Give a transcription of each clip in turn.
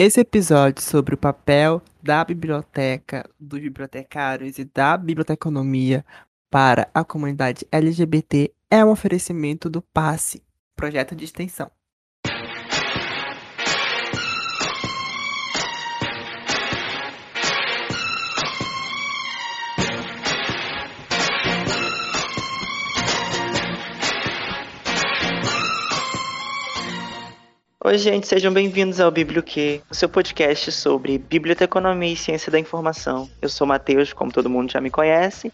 Esse episódio sobre o papel da biblioteca, dos bibliotecários e da biblioteconomia para a comunidade LGBT é um oferecimento do PASSE, projeto de extensão. Oi, gente, sejam bem-vindos ao BiblioQ, o seu podcast sobre biblioteconomia e ciência da informação. Eu sou Matheus, como todo mundo já me conhece.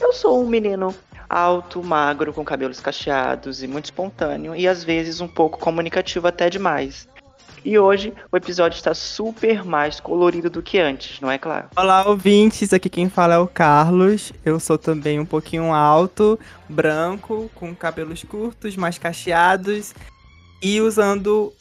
Eu sou um menino alto, magro, com cabelos cacheados e muito espontâneo, e às vezes um pouco comunicativo até demais. E hoje o episódio está super mais colorido do que antes, não é claro? Olá, ouvintes, aqui quem fala é o Carlos. Eu sou também um pouquinho alto, branco, com cabelos curtos, mais cacheados e usando.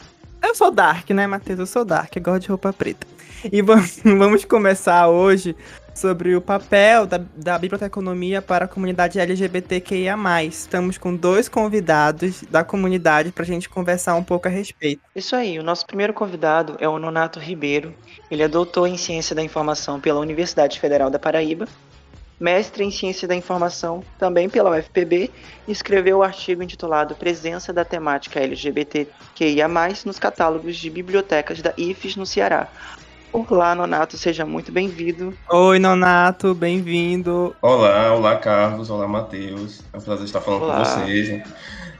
Eu sou Dark, né, Matheus? Eu sou Dark, eu gosto de roupa preta. E vamos começar hoje sobre o papel da, da biblioteconomia para a comunidade LGBTQIA. Estamos com dois convidados da comunidade para a gente conversar um pouco a respeito. Isso aí, o nosso primeiro convidado é o Nonato Ribeiro. Ele é doutor em Ciência da Informação pela Universidade Federal da Paraíba mestre em Ciência da Informação, também pela UFPB, escreveu o artigo intitulado Presença da temática LGBTQIA+, nos catálogos de bibliotecas da IFES no Ceará. Olá, Nonato, seja muito bem-vindo. Oi, Nonato, bem-vindo. Olá, olá, Carlos, olá, Matheus. É um prazer estar falando olá. com vocês.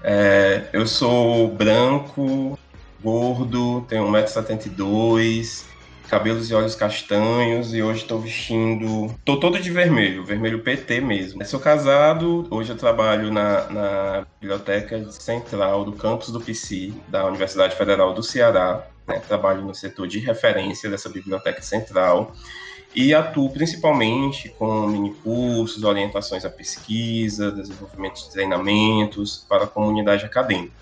É, eu sou branco, gordo, tenho 1,72m, cabelos e olhos castanhos e hoje estou vestindo. Tô todo de vermelho, vermelho PT mesmo. sou casado, hoje eu trabalho na, na Biblioteca Central do campus do PC, da Universidade Federal do Ceará. Né? Trabalho no setor de referência dessa Biblioteca Central e atuo principalmente com mini cursos, orientações à pesquisa, desenvolvimento de treinamentos para a comunidade acadêmica.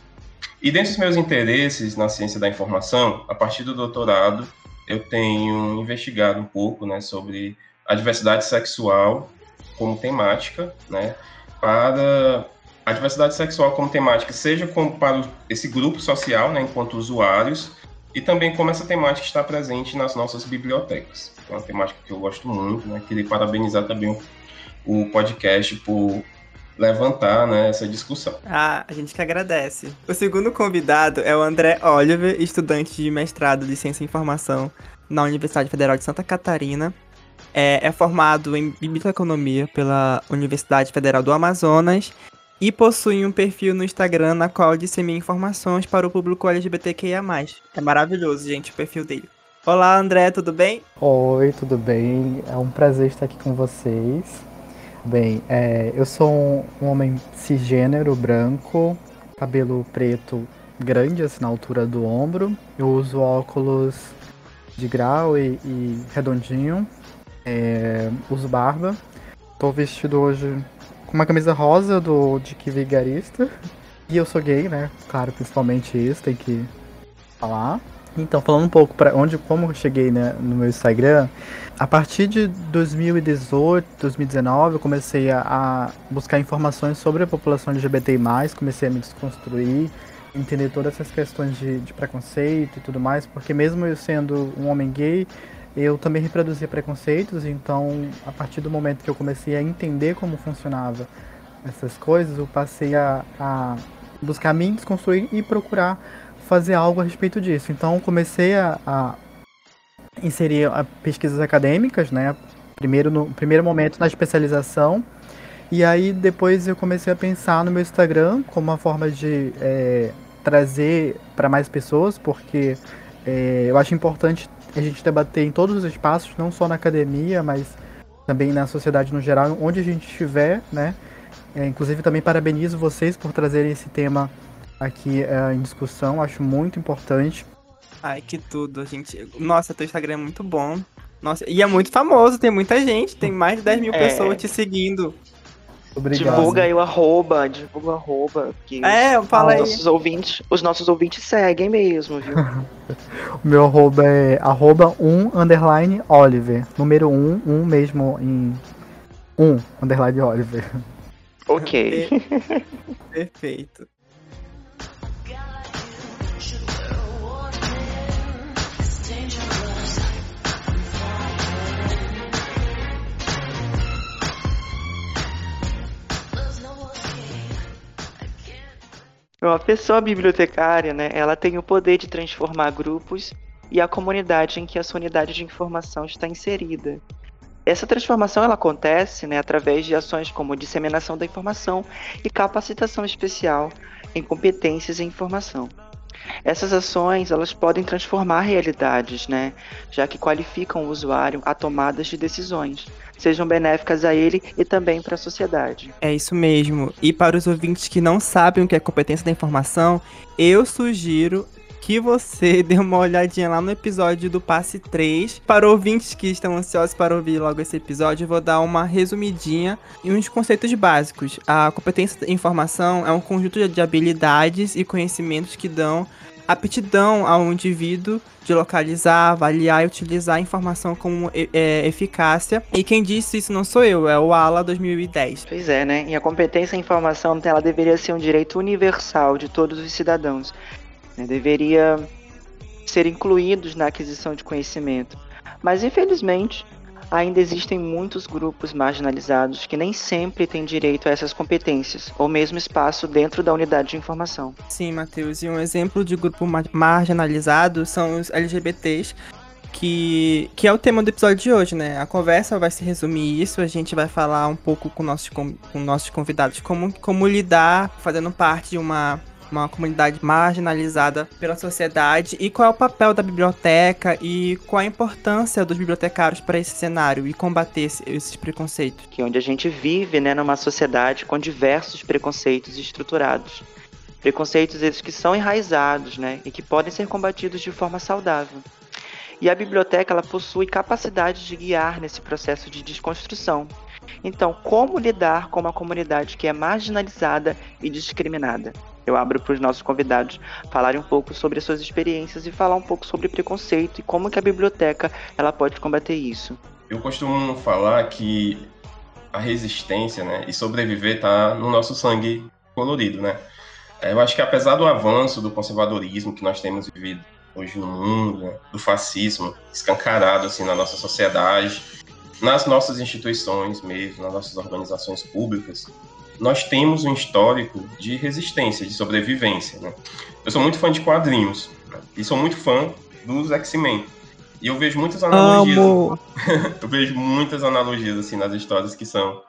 E dentre os meus interesses na ciência da informação, a partir do doutorado, eu tenho investigado um pouco né, sobre a diversidade sexual como temática, né, para a diversidade sexual como temática, seja como para esse grupo social, né, enquanto usuários, e também como essa temática está presente nas nossas bibliotecas. É uma temática que eu gosto muito, né, queria parabenizar também o, o podcast por levantar né, essa discussão. Ah, a gente que agradece. O segundo convidado é o André Oliver, estudante de mestrado de Ciência e Informação na Universidade Federal de Santa Catarina. É, é formado em Biblioteconomia pela Universidade Federal do Amazonas e possui um perfil no Instagram na qual dissemina informações para o público LGBTQIA+. É maravilhoso, gente, o perfil dele. Olá, André, tudo bem? Oi, tudo bem? É um prazer estar aqui com vocês. Bem, é, eu sou um, homem cisgênero, branco, cabelo preto grande, assim, na altura do ombro. Eu uso óculos de grau e, e redondinho. É, uso barba. Tô vestido hoje com uma camisa rosa do Dick Vigarista. E eu sou gay, né? Claro, principalmente isso, tem que falar. Então, falando um pouco para onde como eu cheguei né, no meu Instagram, a partir de 2018, 2019, eu comecei a, a buscar informações sobre a população LGBT+, comecei a me desconstruir, entender todas essas questões de, de preconceito e tudo mais, porque mesmo eu sendo um homem gay, eu também reproduzia preconceitos, então a partir do momento que eu comecei a entender como funcionava essas coisas, eu passei a, a buscar me desconstruir e procurar fazer algo a respeito disso. Então comecei a, a inserir a pesquisas acadêmicas, né? Primeiro no primeiro momento na especialização. E aí depois eu comecei a pensar no meu Instagram como uma forma de é, trazer para mais pessoas, porque é, eu acho importante a gente debater em todos os espaços, não só na academia, mas também na sociedade no geral, onde a gente estiver, né? É, inclusive também parabenizo vocês por trazerem esse tema aqui é, em discussão, acho muito importante. Ai, que tudo, a gente. Nossa, teu Instagram é muito bom. Nossa, e é muito famoso, tem muita gente, tem mais de 10 mil é. pessoas te seguindo. Obrigado. Divulga aí o arroba, divulga o arroba. Que é, fala os aí. Nossos ouvintes, os nossos ouvintes seguem mesmo, viu? o meu arroba é arroba 1 underline Oliver. Número 1, 1 mesmo em 1 underline Oliver. Ok. Perfeito. Uma pessoa bibliotecária, né, ela tem o poder de transformar grupos e a comunidade em que a sua unidade de informação está inserida. Essa transformação ela acontece né, através de ações como disseminação da informação e capacitação especial em competências e informação. Essas ações elas podem transformar realidades, né, já que qualificam o usuário a tomadas de decisões, sejam benéficas a ele e também para a sociedade. É isso mesmo. E para os ouvintes que não sabem o que é competência da informação, eu sugiro que você dê uma olhadinha lá no episódio do Passe 3. Para ouvintes que estão ansiosos para ouvir logo esse episódio, eu vou dar uma resumidinha e uns conceitos básicos. A competência de informação é um conjunto de habilidades e conhecimentos que dão aptidão ao indivíduo de localizar, avaliar e utilizar a informação com é, eficácia. E quem disse isso não sou eu, é o ALA 2010. Pois é, né? E a competência em informação ela deveria ser um direito universal de todos os cidadãos né, deveria ser incluídos na aquisição de conhecimento. Mas, infelizmente, ainda existem muitos grupos marginalizados que nem sempre têm direito a essas competências, ou mesmo espaço dentro da unidade de informação. Sim, Matheus, e um exemplo de grupo marginalizado são os LGBTs, que, que é o tema do episódio de hoje, né? A conversa vai se resumir isso, a gente vai falar um pouco com nossos, com, com nossos convidados como, como lidar fazendo parte de uma uma comunidade marginalizada pela sociedade e qual é o papel da biblioteca e qual a importância dos bibliotecários para esse cenário e combater esses preconceitos. Que é onde a gente vive, né, numa sociedade com diversos preconceitos estruturados. Preconceitos esses que são enraizados, né, e que podem ser combatidos de forma saudável. E a biblioteca ela possui capacidade de guiar nesse processo de desconstrução. Então, como lidar com uma comunidade que é marginalizada e discriminada? Eu abro para os nossos convidados falarem um pouco sobre suas experiências e falar um pouco sobre preconceito e como que a biblioteca ela pode combater isso. Eu costumo falar que a resistência né, e sobreviver está no nosso sangue colorido, né? É, eu acho que apesar do avanço do conservadorismo que nós temos vivido hoje no mundo, né, do fascismo escancarado assim na nossa sociedade, nas nossas instituições mesmo, nas nossas organizações públicas, nós temos um histórico de resistência, de sobrevivência. Né? Eu sou muito fã de quadrinhos né? e sou muito fã dos X-Men. E eu vejo muitas analogias. eu vejo muitas analogias assim nas histórias que são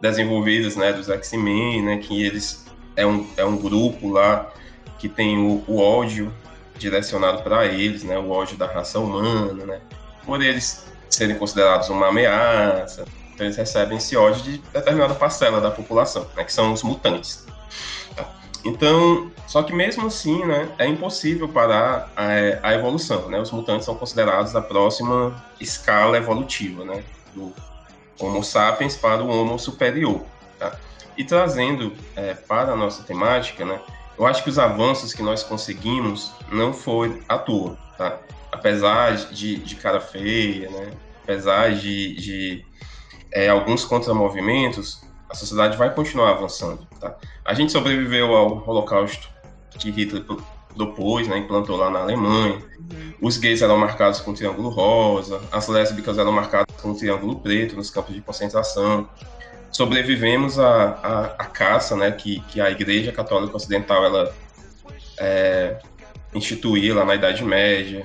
desenvolvidas, né, dos X-Men, né, que eles é um, é um grupo lá que tem o, o ódio direcionado para eles, né, o ódio da raça humana, né, por eles serem considerados uma ameaça, então eles recebem esse ódio de determinada parcela da população, né, que são os mutantes. Tá? Então, só que mesmo assim, né, é impossível parar a, a, evolução, né? Os mutantes são considerados a próxima escala evolutiva, né, do Homo sapiens para o Homo superior, tá? E trazendo é, para a nossa temática, né, eu acho que os avanços que nós conseguimos não foi à toa, tá? Apesar de, de cara feia, né? Apesar de, de é, alguns contramovimentos, a sociedade vai continuar avançando. Tá? A gente sobreviveu ao Holocausto que Hitler propôs, né, implantou lá na Alemanha. Uhum. Os gays eram marcados com triângulo rosa, as lésbicas eram marcadas com triângulo preto nos campos de concentração. Sobrevivemos à, à, à caça né, que, que a Igreja Católica Ocidental ela, é, instituía lá na Idade Média.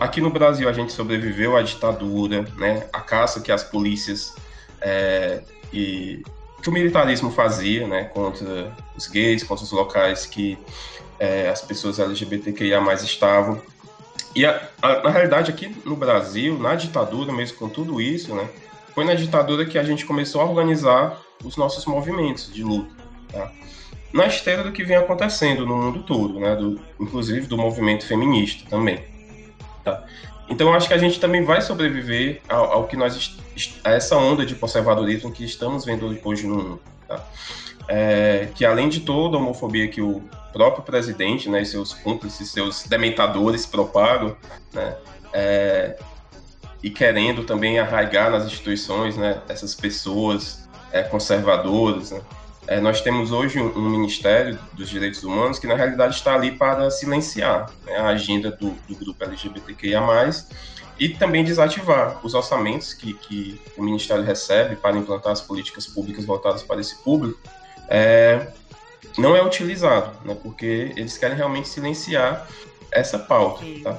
Aqui no Brasil a gente sobreviveu à ditadura, né, a caça que as polícias é, e que o militarismo fazia, né, contra os gays, contra os locais que é, as pessoas LGBTQIA mais estavam. E a, a, na realidade aqui no Brasil, na ditadura, mesmo com tudo isso, né, foi na ditadura que a gente começou a organizar os nossos movimentos de luta, tá? na esteira do que vem acontecendo no mundo todo, né, do, inclusive do movimento feminista também. Tá? Então, acho que a gente também vai sobreviver ao, ao, que nós a essa onda de conservadorismo que estamos vendo hoje no mundo. Tá? É, que além de toda a homofobia que o próprio presidente, né, seus cúmplices, seus dementadores propagam, né, é, e querendo também arraigar nas instituições, né, essas pessoas é, conservadoras, né, é, nós temos hoje um, um, Ministério dos Direitos Humanos que, na realidade, está ali para silenciar né, a agenda do, do, grupo LGBTQIA, e também desativar os orçamentos que, que, o Ministério recebe para implantar as políticas públicas voltadas para esse público, é, não é utilizado, né? Porque eles querem realmente silenciar essa pauta, tá?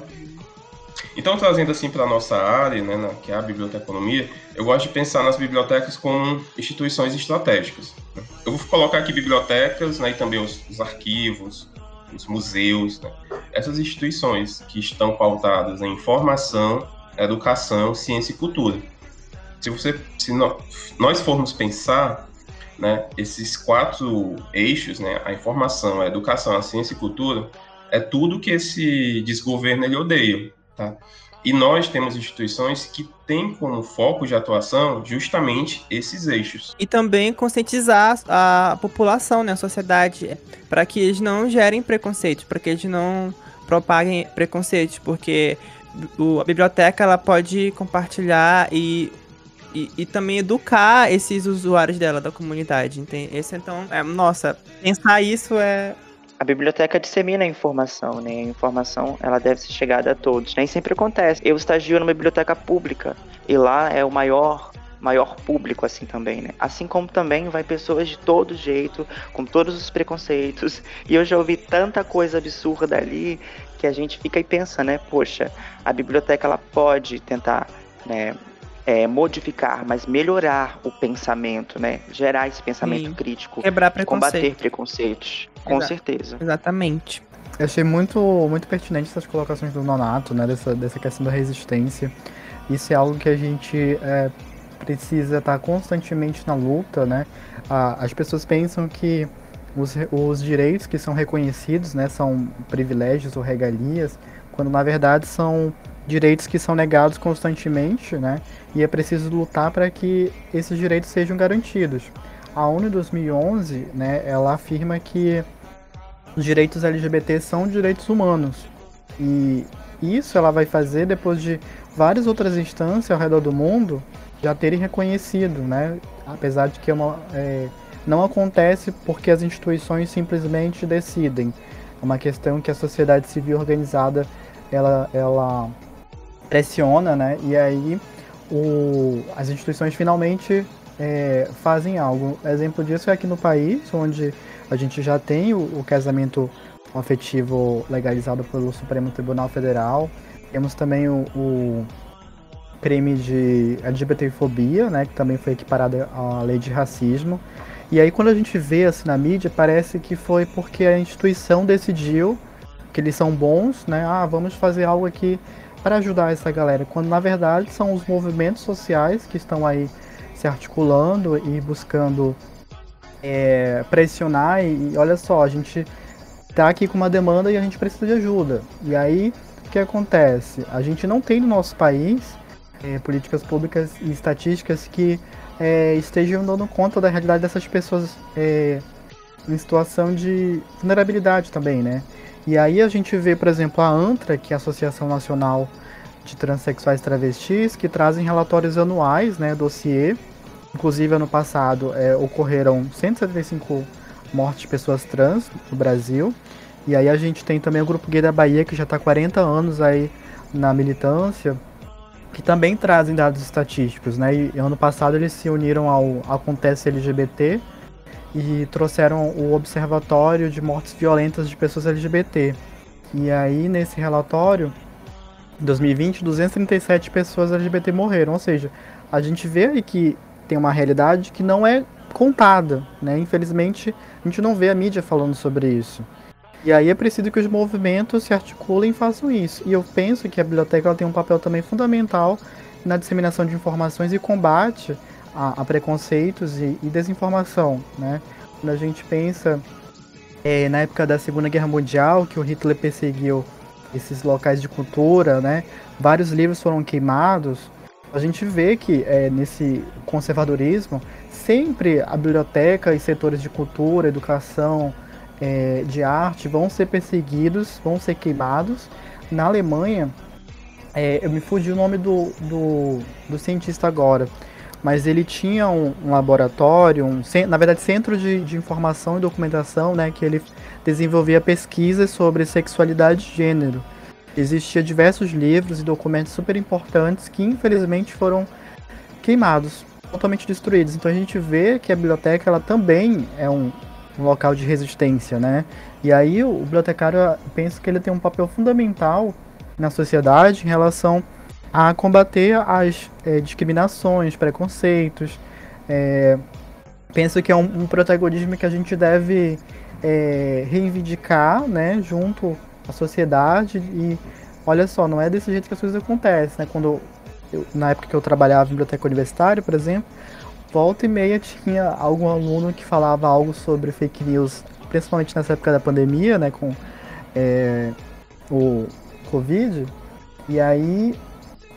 Então, trazendo assim para a nossa área, né, que é a biblioteconomia, eu gosto de pensar nas bibliotecas como instituições estratégicas. Né? Eu vou colocar aqui bibliotecas né, e também os, os arquivos, os museus, né? essas instituições que estão pautadas em informação, educação, ciência e cultura. Se, você, se nós formos pensar né, esses quatro eixos, né, a informação, a educação, a ciência e cultura, é tudo que esse desgoverno ele odeia. Tá? E nós temos instituições que têm como foco de atuação justamente esses eixos. E também conscientizar a população, né, a sociedade, para que eles não gerem preconceitos, para que eles não propaguem preconceitos, porque a biblioteca ela pode compartilhar e e, e, também educar esses usuários dela, da comunidade. Entende? Esse, então, é, nossa, pensar isso é. A biblioteca dissemina a informação, né? A informação ela deve ser chegada a todos. Nem sempre acontece. Eu estagio numa biblioteca pública e lá é o maior maior público assim também, né? Assim como também vai pessoas de todo jeito, com todos os preconceitos. E eu já ouvi tanta coisa absurda ali que a gente fica e pensa, né? Poxa, a biblioteca ela pode tentar né, é, modificar, mas melhorar o pensamento, né? Gerar esse pensamento Sim. crítico. Quebrar preconceito. Combater preconceitos. Com certeza. Exatamente. Eu achei muito, muito pertinente essas colocações do Nonato, né? Dessa, dessa questão da resistência. Isso é algo que a gente é, precisa estar constantemente na luta, né? as pessoas pensam que os, os direitos que são reconhecidos, né, são privilégios ou regalias, quando na verdade são direitos que são negados constantemente, né? E é preciso lutar para que esses direitos sejam garantidos. A ONU em 2011, né, ela afirma que os direitos LGBT são direitos humanos. E isso ela vai fazer depois de várias outras instâncias ao redor do mundo já terem reconhecido, né? Apesar de que é uma, é, não acontece porque as instituições simplesmente decidem. É uma questão que a sociedade civil organizada ela, ela pressiona, né? E aí o, as instituições finalmente é, fazem algo. Exemplo disso é aqui no país, onde a gente já tem o, o casamento afetivo legalizado pelo Supremo Tribunal Federal. Temos também o, o crime de LGBTfobia, né, que também foi equiparado à lei de racismo. E aí quando a gente vê assim na mídia, parece que foi porque a instituição decidiu que eles são bons, né? Ah, vamos fazer algo aqui para ajudar essa galera, quando na verdade são os movimentos sociais que estão aí se articulando e buscando é, pressionar e, e, olha só, a gente tá aqui com uma demanda e a gente precisa de ajuda. E aí o que acontece? A gente não tem no nosso país é, políticas públicas e estatísticas que é, estejam dando conta da realidade dessas pessoas é, em situação de vulnerabilidade também, né? E aí a gente vê, por exemplo, a ANTRA, que é a Associação Nacional de Transsexuais Travestis, que trazem relatórios anuais, né, dossiê. Inclusive, ano passado é, ocorreram 175 mortes de pessoas trans no Brasil. E aí a gente tem também o Grupo Gay da Bahia, que já está 40 anos aí na militância, que também trazem dados estatísticos, né? E ano passado eles se uniram ao Acontece LGBT, e trouxeram o Observatório de Mortes Violentas de Pessoas LGBT. E aí, nesse relatório, em 2020, 237 pessoas LGBT morreram. Ou seja, a gente vê aí que tem uma realidade que não é contada, né? Infelizmente, a gente não vê a mídia falando sobre isso. E aí é preciso que os movimentos se articulem e façam isso. E eu penso que a biblioteca tem um papel também fundamental na disseminação de informações e combate a, a preconceitos e, e, desinformação, né? Quando a gente pensa é, na época da Segunda Guerra Mundial, que o Hitler perseguiu esses locais de cultura, né? Vários livros foram queimados. A gente vê que é, nesse conservadorismo sempre a biblioteca e setores de cultura, educação, é, de arte vão ser perseguidos, vão ser queimados. Na Alemanha, é, eu me fugi o nome do, do, do cientista agora, mas ele tinha um, um laboratório, um, na verdade, centro de, de, informação e documentação, né, que ele desenvolvia pesquisas sobre sexualidade e gênero. Existia diversos livros e documentos super importantes que, infelizmente, foram queimados, totalmente destruídos. Então a gente vê que a biblioteca ela também é um, um local de resistência, né? E aí o bibliotecário, eu penso que ele tem um papel fundamental na sociedade em relação a combater as é, discriminações, preconceitos. É, penso que é um, um, protagonismo que a gente deve é, reivindicar, né, junto à sociedade. E olha só, não é desse jeito que as coisas acontecem, né? Quando eu, na época que eu trabalhava em biblioteca universitária, por exemplo, volta e meia tinha algum aluno que falava algo sobre fake news, principalmente nessa época da pandemia, né, com é, o Covid. E aí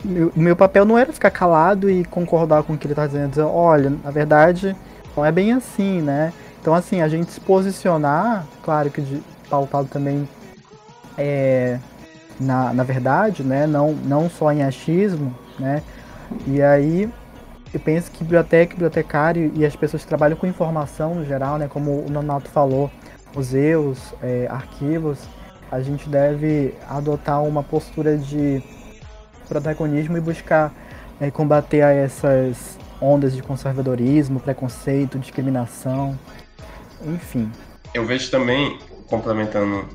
o meu papel não era ficar calado e concordar com o que ele está dizendo, dizer, olha, na verdade não é bem assim, né? Então assim, a gente se posicionar, claro que de, pautado também é, na, na verdade, né? Não, não só em achismo, né? E aí eu penso que biblioteca, bibliotecário e as pessoas que trabalham com informação no geral, né, como o Nonato falou, museus, é, arquivos, a gente deve adotar uma postura de protagonismo e buscar é, combater essas ondas de conservadorismo, preconceito, discriminação, enfim. Eu vejo também, complementando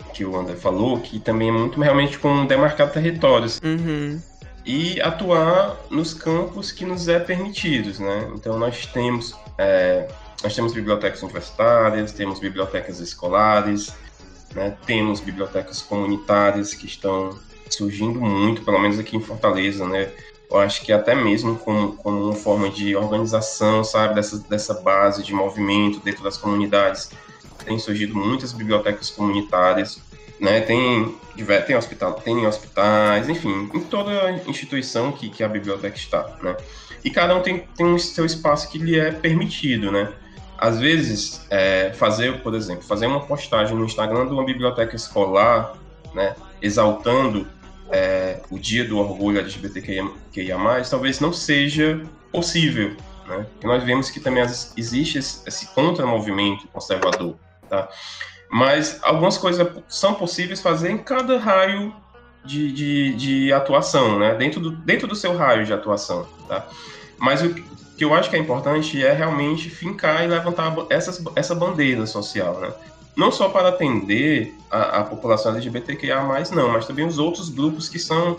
o que o André falou, que também é muito realmente com demarcar territórios. Uhum e atuar nos campos que nos é permitidos, né? Então nós temos é, nós temos bibliotecas universitárias, temos bibliotecas escolares, né? temos bibliotecas comunitárias que estão surgindo muito, pelo menos aqui em Fortaleza, né? Eu acho que até mesmo como, como uma forma de organização, sabe, dessa, dessa base de movimento dentro das comunidades, tem surgido muitas bibliotecas comunitárias né? Tem, tem, hospital, tem hospitais, enfim, em toda instituição que, que a biblioteca está, né? E cada um tem, tem o seu espaço que lhe é permitido, né? Às vezes, é, fazer, por exemplo, fazer uma postagem no Instagram de uma biblioteca escolar, né? Exaltando é, o dia do orgulho LGBTQIA+, talvez não seja possível, né? Porque nós vemos que também existe esse, esse contra-movimento conservador, tá? Mas algumas coisas são possíveis fazer em cada raio de, de, de, atuação, né? Dentro do, dentro do seu raio de atuação, tá? Mas o que eu acho que é importante é realmente fincar e levantar essa essa bandeira social, né? Não só para atender a, a população LGBTQIA+, não, mas também os outros grupos que são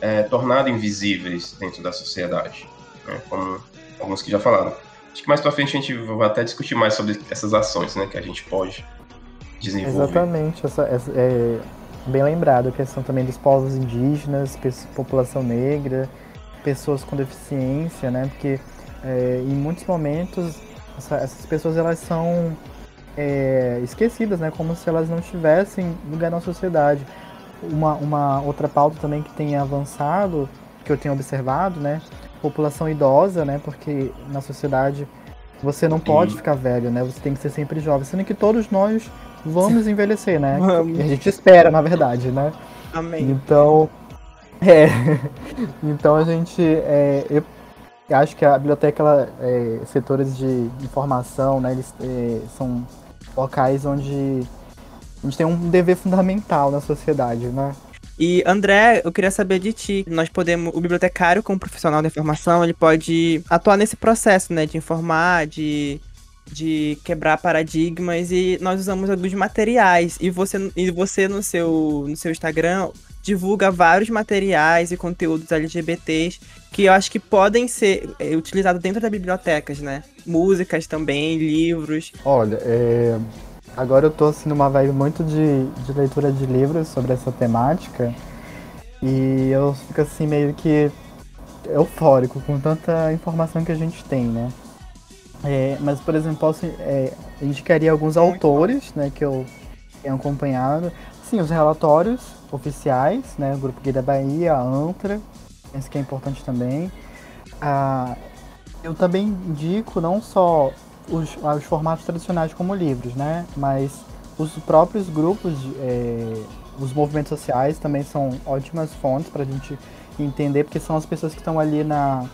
é, tornados invisíveis dentro da sociedade, né? Como alguns que já falaram. Acho que mais para frente a gente vai até discutir mais sobre essas ações, né? Que a gente pode desenvolver. Exatamente, essa, essa, é bem lembrado a questão também dos povos indígenas, população negra, pessoas com deficiência, né? Porque é, em muitos momentos essa, essas pessoas elas são é, esquecidas, né? Como se elas não tivessem lugar na sociedade. Uma, uma outra pauta também que tem avançado, que eu tenho observado, né? População idosa, né? Porque na sociedade você não pode ficar velho, né? Você tem que ser sempre jovem. Sendo que todos nós vamos envelhecer, né? Vamos. A gente espera, na verdade, né? Amém. Então, é. Então a gente. É, eu acho que a biblioteca, ela, é, setores de informação, né? Eles é, são locais onde a gente tem um dever fundamental na sociedade, né? E André, eu queria saber de ti. Nós podemos, o bibliotecário, como profissional da informação, ele pode atuar nesse processo, né, de informar, de de quebrar paradigmas e nós usamos alguns materiais e você e você no seu no seu Instagram divulga vários materiais e conteúdos LGBTs que eu acho que podem ser é, utilizados dentro das bibliotecas, né? Músicas também, livros. Olha, é... agora eu tô assim numa vibe muito de, de leitura de livros sobre essa temática e eu fico assim meio que eufórico com tanta informação que a gente tem, né? É, mas, por exemplo, posso, é, indicaria alguns autores né, que eu tenho acompanhado. Sim, os relatórios oficiais, né, o Grupo Gay da Bahia, a ANTRA, penso que é importante também. Ah, eu também indico não só os, os, formatos tradicionais como livros, né, mas os próprios grupos, é, os movimentos sociais também são ótimas fontes para a gente entender, porque são as pessoas que estão ali na,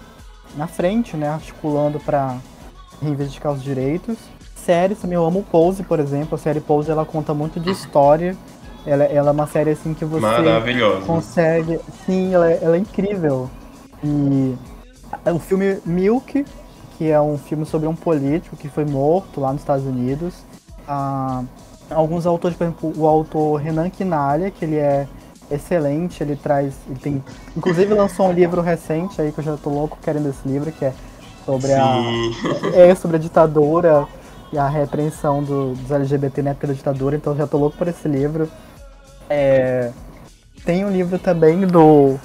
na frente, né, articulando para reivindicar os direitos. Séries também, eu amo Pose, por exemplo. A série Pose, ela conta muito de história. Ela, ela é uma série, assim, que você consegue... Sim, ela, é, ela é incrível. E o filme Milk, que é um filme sobre um político que foi morto lá nos Estados Unidos. a alguns autores, por exemplo, o autor Renan Quinalha, que ele é excelente, ele traz, ele tem, inclusive lançou um livro recente aí que eu já tô louco querendo esse livro, que é sobre Sim. a é sobre a ditadura e a repreensão do, dos LGBT na época da ditadura, então já tô louco por esse livro. É, tem um livro também do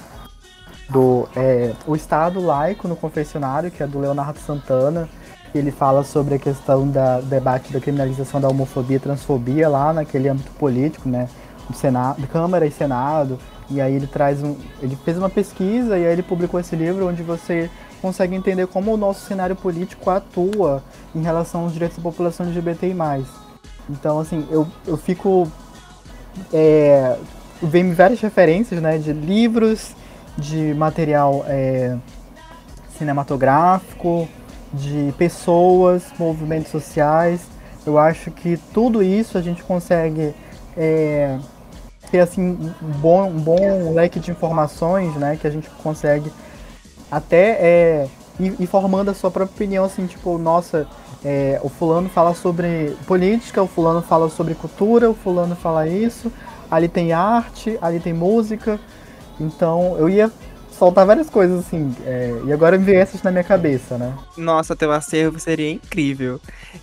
do é, o Estado laico no confessionário, que é do Leonardo Santana, ele fala sobre a questão da debate da criminalização da homofobia e transfobia lá naquele âmbito político, né? Do Senado, Câmara e Senado. E aí ele traz um. Ele fez uma pesquisa e aí ele publicou esse livro onde você consegue entender como o nosso cenário político atua em relação aos direitos da população LGBTI. Então, assim, eu, eu fico. É, vem várias referências né, de livros, de material é, cinematográfico, de pessoas, movimentos sociais. Eu acho que tudo isso a gente consegue é, ter assim um bom, um bom leque de informações, né? Que a gente consegue até é, ir, a sua própria opinião, assim, tipo, nossa, é, o fulano fala sobre política, o fulano fala sobre cultura, o fulano fala isso, ali tem arte, ali tem música. Então eu ia soltar várias coisas, assim. É, e agora me veio essas na minha cabeça, né? Nossa, teu acervo seria incrível.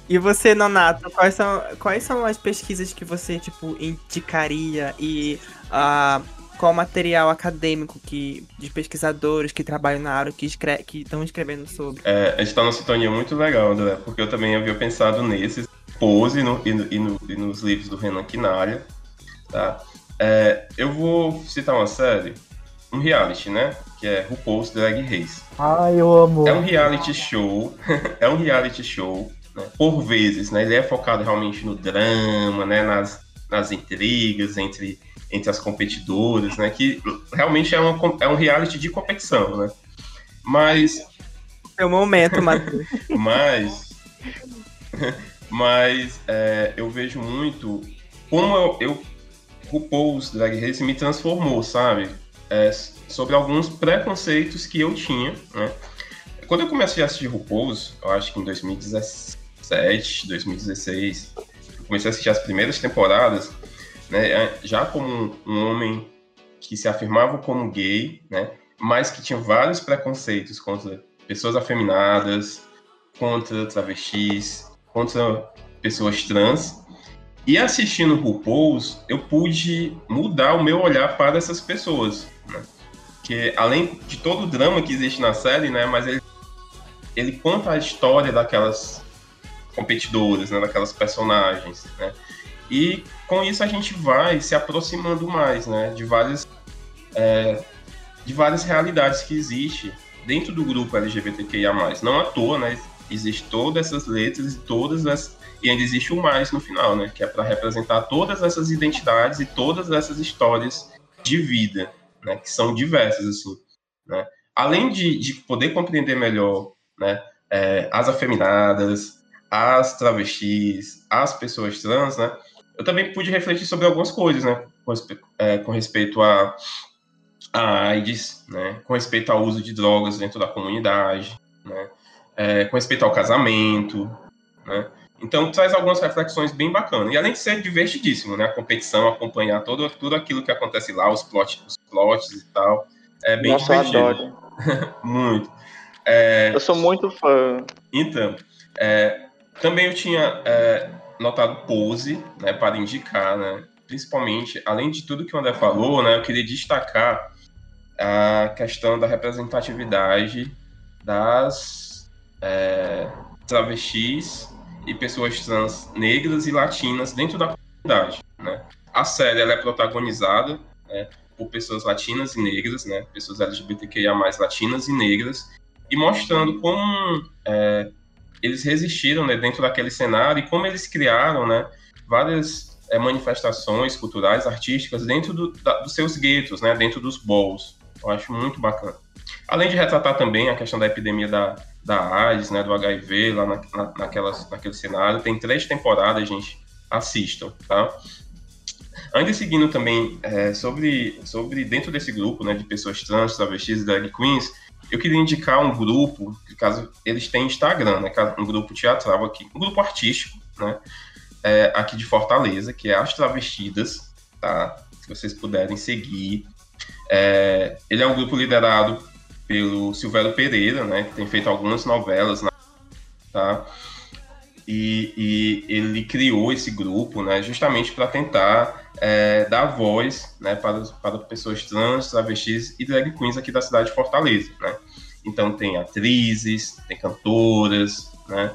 E você, Nonato, quais são, quais são as pesquisas que você, tipo, indicaria e uh, qual material acadêmico que, de pesquisadores que trabalham na área que estão escrevendo sobre? É, a gente tá numa sintonia muito legal, André, porque eu também havia pensado nesses, Pose no, e, no, e, no, e, nos livros do Renan Quinalha, tá? É, eu vou citar uma série um reality, né? Que é RuPaul's Drag Race. Ai, eu amo. É um reality show, é um reality show, né? Por vezes, né? Ele é focado realmente no drama, né? Nas, nas intrigas entre, entre as competidoras, né? Que realmente é, uma, é um reality de competição, né? Mas... É o momento, Matheus. mas... mas é, eu vejo muito como eu, eu RuPaul's Drag Race me transformou, sabe? é, sobre alguns preconceitos que eu tinha, né? Quando eu comecei a assistir RuPaul's, eu acho que em 2017, 2016, eu comecei a assistir as primeiras temporadas, né, é, já como um homem que se afirmava como gay, né, mas que tinha vários preconceitos contra pessoas afeminadas, contra travestis, contra pessoas trans. E assistindo RuPaul's, eu pude mudar o meu olhar para essas pessoas né? Que além de todo o drama que existe na série, né, mas ele, ele conta a história daquelas competidoras, né, daquelas personagens, né? E com isso a gente vai se aproximando mais, né, de várias é, de várias realidades que existe dentro do grupo LGBTQIA+. Não à toa, né, existe todas essas letras e todas as e ainda existe o mais no final, né, que é para representar todas essas identidades e todas essas histórias de vida, né, que são diversas, assim, né? Além de, de poder compreender melhor, né, é, as afeminadas, as travestis, as pessoas trans, né, eu também pude refletir sobre algumas coisas, né, com, é, com respeito a, a AIDS, né, com respeito ao uso de drogas dentro da comunidade, né, é, com respeito ao casamento, né, então traz algumas reflexões bem bacanas. E além de ser divertidíssimo, né? A competição, acompanhar todo, tudo aquilo que acontece lá, os plots, os plots e tal. É bem Nossa, divertido. Eu adoro. muito. É... Eu sou muito fã. Então, é... também eu tinha é... notado pose, né, para indicar, né? Principalmente, além de tudo que o André falou, né, eu queria destacar a questão da representatividade das é, travestis e pessoas trans negras e latinas dentro da comunidade. Né? A série ela é protagonizada né, por pessoas latinas e negras, né, pessoas LGBTQIA+, latinas e negras, e mostrando como é, eles resistiram né, dentro daquele cenário e como eles criaram né, várias é, manifestações culturais, artísticas dentro do, da, dos seus guetos, né, dentro dos balls. Eu acho muito bacana. Além de retratar também a questão da epidemia da, da AIDS, né, do HIV, lá na, na, naquelas, naquele cenário. Tem três temporadas, gente. Assistam, tá? Ainda seguindo também é, sobre, sobre dentro desse grupo né, de pessoas trans, travestis e drag queens, eu queria indicar um grupo, caso eles têm Instagram, né, um grupo teatral aqui, um grupo artístico, né, é, aqui de Fortaleza, que é As Travestidas, tá? Se vocês puderem seguir. É, ele é um grupo liderado pelo Silvério Pereira, né? Que tem feito algumas novelas, tá? E, e, ele criou esse grupo, né? Justamente para tentar é, dar voz, né? Para, para pessoas trans, travestis e drag queens aqui da cidade de Fortaleza, né? Então tem atrizes, tem cantoras, né?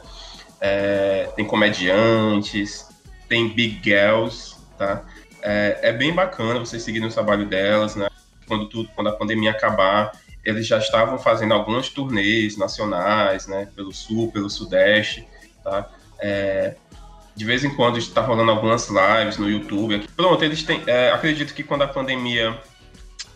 É, tem comediantes, tem big girls, tá? É, é, bem bacana vocês seguirem o trabalho delas, né? Quando, tudo, quando a pandemia acabar, eles já estavam fazendo algumas turnês nacionais, né? Pelo sul, pelo sudeste, tá? É, de vez em quando está rolando algumas lives no YouTube. Pronto, eles têm. É, acredito que quando a pandemia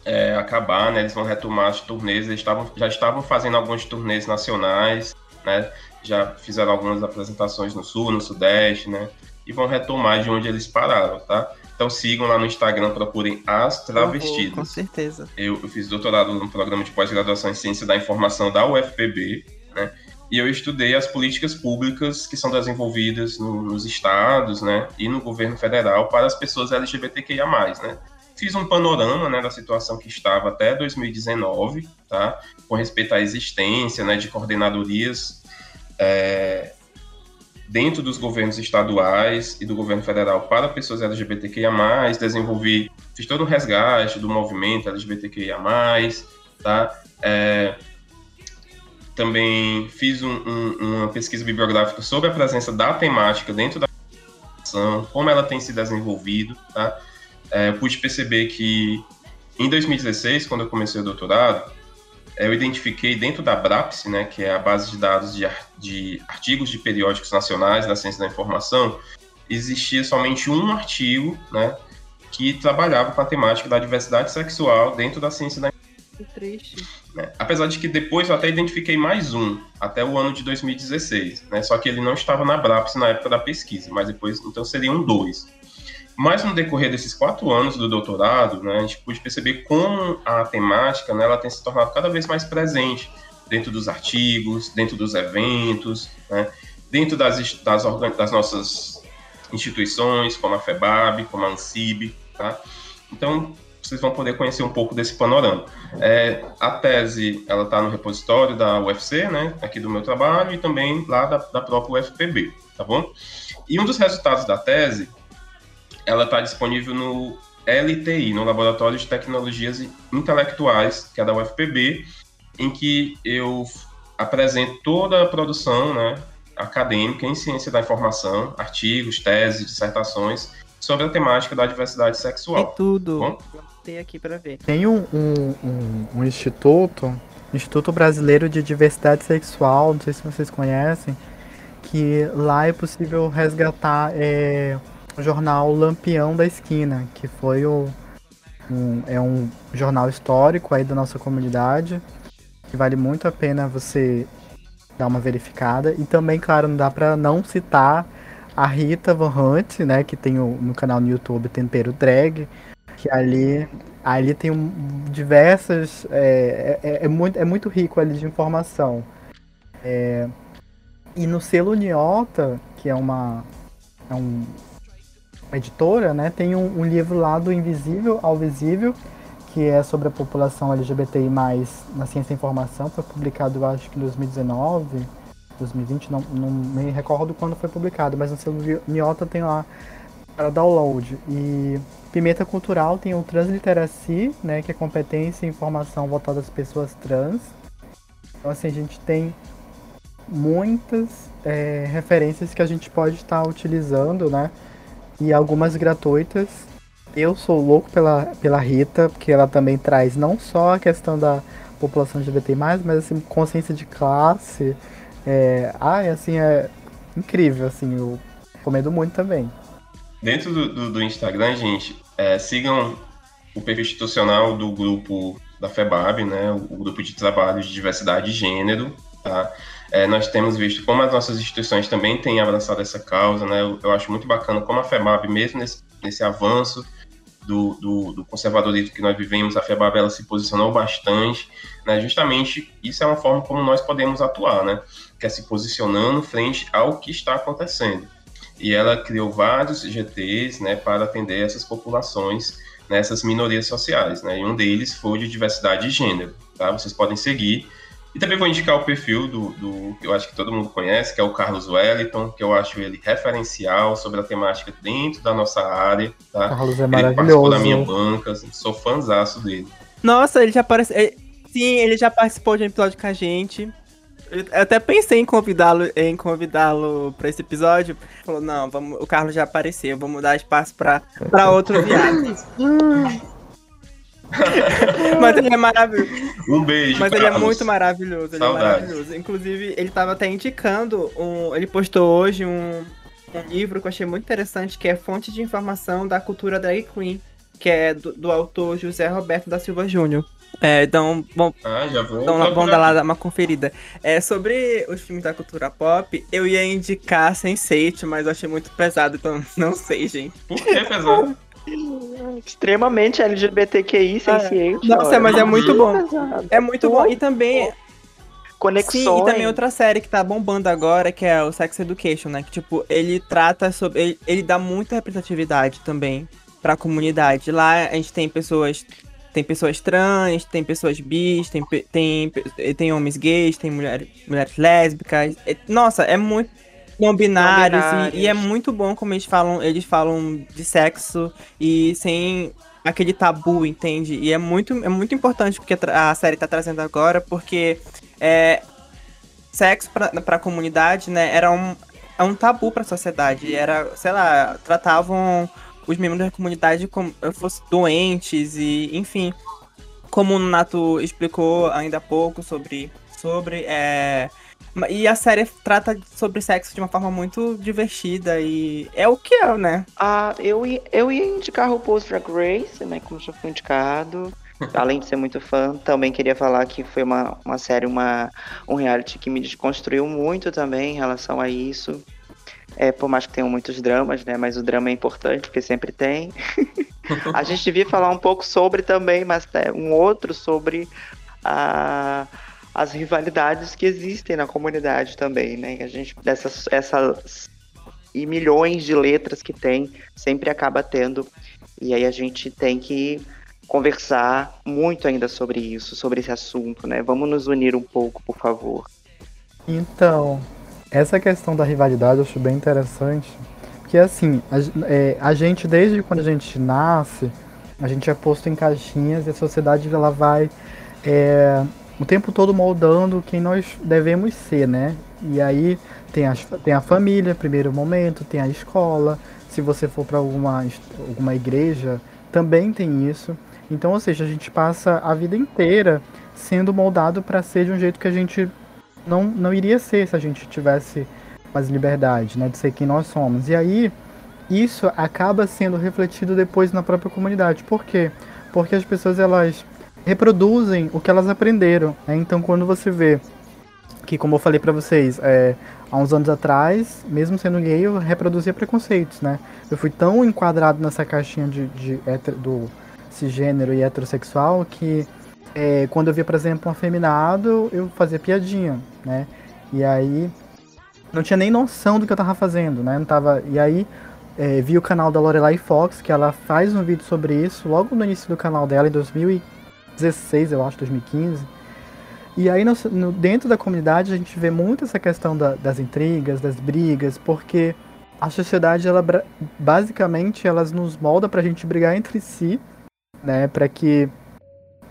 é, acabar, né, eles vão retomar as turnês. Eles estavam, já estavam fazendo algumas turnês nacionais, né? Já fizeram algumas apresentações no sul, no sudeste, né? E vão retomar de onde eles pararam, tá? Então sigam lá no Instagram, procurem As Travestidas. com certeza. Eu, eu, fiz doutorado no programa de pós-graduação em Ciência da Informação da UFPB, né? E eu estudei as políticas públicas que são desenvolvidas no, nos estados, né? E no governo federal para as pessoas LGBTQIA+, né? Fiz um panorama né, da situação que estava até 2019, tá? com respeito à existência né, de coordenadorias é, dentro dos governos estaduais e do governo federal para pessoas LGBTQIA+, desenvolvi, fiz todo um resgate do movimento LGBTQIA+, tá? É, também fiz um, um, uma pesquisa bibliográfica sobre a presença da temática dentro da como ela tem se desenvolvido, tá? é, eu pude perceber que em 2016, quando eu comecei o doutorado, eu identifiquei dentro da BRAPS, né, que é a base de dados de, de artigos de periódicos nacionais da ciência da informação, existia somente um artigo né, que trabalhava com a temática da diversidade sexual dentro da ciência da informação. Que triste. Né? Apesar de que depois eu até identifiquei mais um, até o ano de 2016, né? Só que ele não estava na BRAPS na época da pesquisa, mas depois, então seriam dois. Mas no decorrer desses quatro anos do doutorado, né, a gente pôde perceber como a temática né, ela tem se tornado cada vez mais presente dentro dos artigos, dentro dos eventos, né, dentro das, das, das, nossas instituições, como a FEBAB, como a ANSIB. Tá? Então, vocês vão poder conhecer um pouco desse panorama. É, a tese ela está no repositório da UFC, né, aqui do meu trabalho, e também lá da, da própria UFPB, tá bom? E um dos resultados da tese ela está disponível no LTI, no Laboratório de Tecnologias Intelectuais, que é da UFPB, em que eu apresento toda a produção né, acadêmica em ciência da informação, artigos, teses, dissertações, sobre a temática da diversidade sexual. É tudo. Bom? Tem aqui para ver. Tem um, um, um, um instituto, Instituto Brasileiro de Diversidade Sexual, não sei se vocês conhecem, que lá é possível resgatar é, o jornal Lampião da Esquina, que foi o, um, é um jornal histórico aí da nossa comunidade, que vale muito a pena você dar uma verificada. E também, claro, não dá para não citar a Rita Van Hunt, né, que tem o, no canal no YouTube Tempero Drag, que ali, ali tem diversas, é, é, é, muito, é muito rico ali de informação. É, e no selo Niota, que é uma é um, editora, né, tem um, um, livro lá do Invisível ao Visível, que é sobre a população LGBTI+, na ciência da informação, foi publicado, eu acho que em 2019, 2020, não, não me recordo quando foi publicado, mas no seu Miota tem lá para download. E Pimenta Cultural tem o Transliteracy, né, que é competência e informação voltada às pessoas trans. Então, assim, a gente tem muitas é, referências que a gente pode estar utilizando, né, e algumas gratuitas. Eu sou louco pela, pela Rita, porque ela também traz não só a questão da população LGBT+, mas assim, consciência de classe. É, ah, assim, é incrível, assim, eu recomendo muito também. Dentro do, do, do Instagram, gente, é, sigam o perfil institucional do grupo da FEBAB, né, o grupo de trabalho de diversidade de gênero, tá? É, nós temos visto como as nossas instituições também têm abraçado essa causa, né? Eu, eu acho muito bacana como a FEBAB, mesmo nesse, nesse avanço do, do, do, conservadorismo que nós vivemos, a FEBAB ela se posicionou bastante, né? Justamente isso é uma forma como nós podemos atuar, né? Que é se posicionando frente ao que está acontecendo. E ela criou vários GTs né, para atender essas populações, nessas minorias sociais. Né, e um deles foi de diversidade de gênero. Tá? Vocês podem seguir. E também vou indicar o perfil do, do que eu acho que todo mundo conhece, que é o Carlos Wellington, que eu acho ele referencial sobre a temática dentro da nossa área. Tá? Carlos é Ele maravilhoso. participou da minha banca, sou fãzaço dele. Nossa, ele já apareceu. ele- Sim, ele já participou de um episódio com a gente. Eu até pensei em convidá-lo em convidá-lo para esse episódio. Falou, não, vamos, o Carlos já apareceu, vamos dar espaço pra outro viado. Mas ele é maravilhoso. Um beijo, Mas ele é muito maravilhoso, ele é maravilhoso. Inclusive, ele tava até indicando, um, ele postou hoje um, um livro que eu achei muito interessante, que é Fonte de Informação da Cultura Drag Queen, que é do, do autor José Roberto da Silva Júnior. É, então, bom, Ah, já vou. então vamos dar lá dar uma conferida. É, sobre os filmes da cultura pop, eu ia indicar Sense8, mas eu achei muito pesado, então não sei, gente. Por que, pesado? Extremamente LGBTQI, sensiente. Nossa, olha. mas é muito bom. Pesado. É muito bom. E também, Conexões. Sim, e também outra série que tá bombando agora, que é o Sex Education, né? Que, tipo, ele trata sobre. Ele, ele dá muita representatividade também pra comunidade. Lá a gente tem pessoas. Tem pessoas trans, tem pessoas bis, tem, tem, pe- tem homens gays, tem mulheres, mulheres lésbicas. É- Nossa, é muito. Não binários, binários. E, e é muito bom como eles falam, eles falam de sexo e sem aquele tabu, entende? E é muito, é muito importante porque a série tá trazendo agora, porque é, sexo pra, pra comunidade, né, era um, é um tabu pra sociedade. Era, sei lá, tratavam os membros da comunidade como se fossem doentes e, enfim. Como o Nato explicou ainda há pouco sobre. sobre é, e a série trata sobre sexo de uma forma muito divertida e é o que é, né? Ah, eu, ia- eu ia indicar o Post Drag Race, né? Como já foi indicado. Além de ser muito fã, também queria falar que foi uma, uma série, uma, um reality que me desconstruiu muito também em relação a isso. É, por mais que tenham muitos dramas, né? Mas o drama é importante, porque sempre tem. a gente devia falar um pouco sobre também, mas é, um outro sobre a, as rivalidades que existem na comunidade também, né? A gente, dessas, essas e milhões de letras que tem, sempre acaba tendo. E aí a gente tem que conversar muito ainda sobre isso, sobre esse assunto, né? Vamos nos unir um pouco, por favor. Então, essa questão da rivalidade eu acho bem interessante. Porque assim, a, é, a gente, desde quando a gente nasce, a gente é posto em caixinhas e a sociedade ela vai é, o tempo todo moldando quem nós devemos ser, né? E aí tem, as, tem a família, primeiro momento, tem a escola. Se você for para alguma, alguma igreja, também tem isso. Então, ou seja, a gente passa a vida inteira sendo moldado para ser de um jeito que a gente não, não iria ser se a gente tivesse mais liberdade, né, de ser quem nós somos. E aí isso acaba sendo refletido depois na própria comunidade. Por quê? Porque as pessoas elas reproduzem o que elas aprenderam. né? Então quando você vê que, como eu falei pra vocês, é, há uns anos atrás, mesmo sendo gay, eu reproduzia preconceitos, né? Eu fui tão enquadrado nessa caixinha de, de hétero- do cisgênero e heterossexual que é, quando eu via, por exemplo, um afeminado, eu fazia piadinha, né? E aí não tinha nem noção do que eu tava fazendo, né? Não tava... E aí é, vi o canal da Lorelai Fox, que ela faz um vídeo sobre isso logo no início do canal dela, em 2016, eu acho, 2015. E aí no- no- dentro da comunidade a gente vê muito essa questão da- das intrigas, das brigas, porque a sociedade, ela basicamente, elas nos molda pra gente brigar entre si, né? Pra que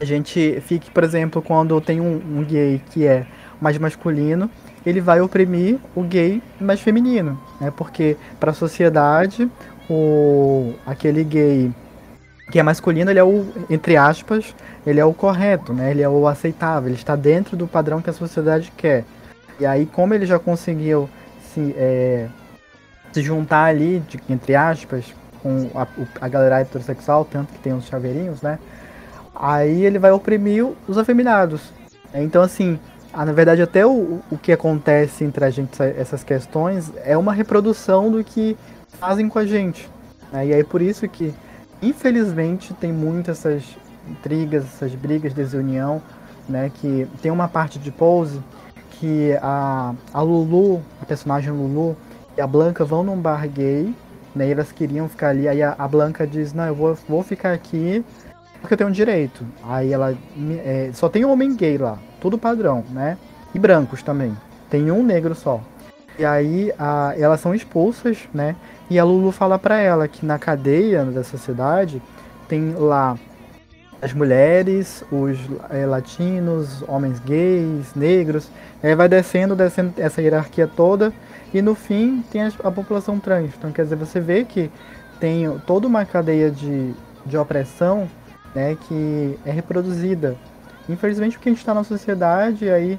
a gente fique, por exemplo, quando tem um, um gay que é mais masculino, ele vai oprimir o gay mais feminino, né? Porque para a sociedade, o aquele gay que é masculino, ele é o entre aspas, ele é o correto, né? Ele é o aceitável, ele está dentro do padrão que a sociedade quer. E aí, como ele já conseguiu se, é, se juntar ali, de- entre aspas, com a, a galera heterossexual, tanto que tem os chaveirinhos, né? Aí ele vai oprimir os afeminados. Então, assim, ah, na verdade, até o, o que acontece entre a gente, essa- essas questões, é uma reprodução do que fazem com a gente. né? E aí, por isso que, infelizmente, tem muitas essas intrigas, essas brigas, desunião, né? Que tem uma parte de Pose que a, a Lulu, a personagem Lulu, e a Blanca vão num bar gay, né? E elas queriam ficar ali, aí a, a Blanca diz, não, eu vou, vou ficar aqui porque eu tenho direito. Aí ela é, só tem um homem gay lá, tudo padrão, né? E brancos também. Tem um negro só. E aí a, elas são expulsas, né? E a Lulu fala para ela que na cadeia da sociedade tem lá as mulheres, os é, latinos, homens gays, negros. Aí vai descendo, descendo essa hierarquia toda. E no fim tem a, a população trans. Então quer dizer, você vê que tem toda uma cadeia de, de opressão né, que é reproduzida. Infelizmente, porque a gente está na sociedade, aí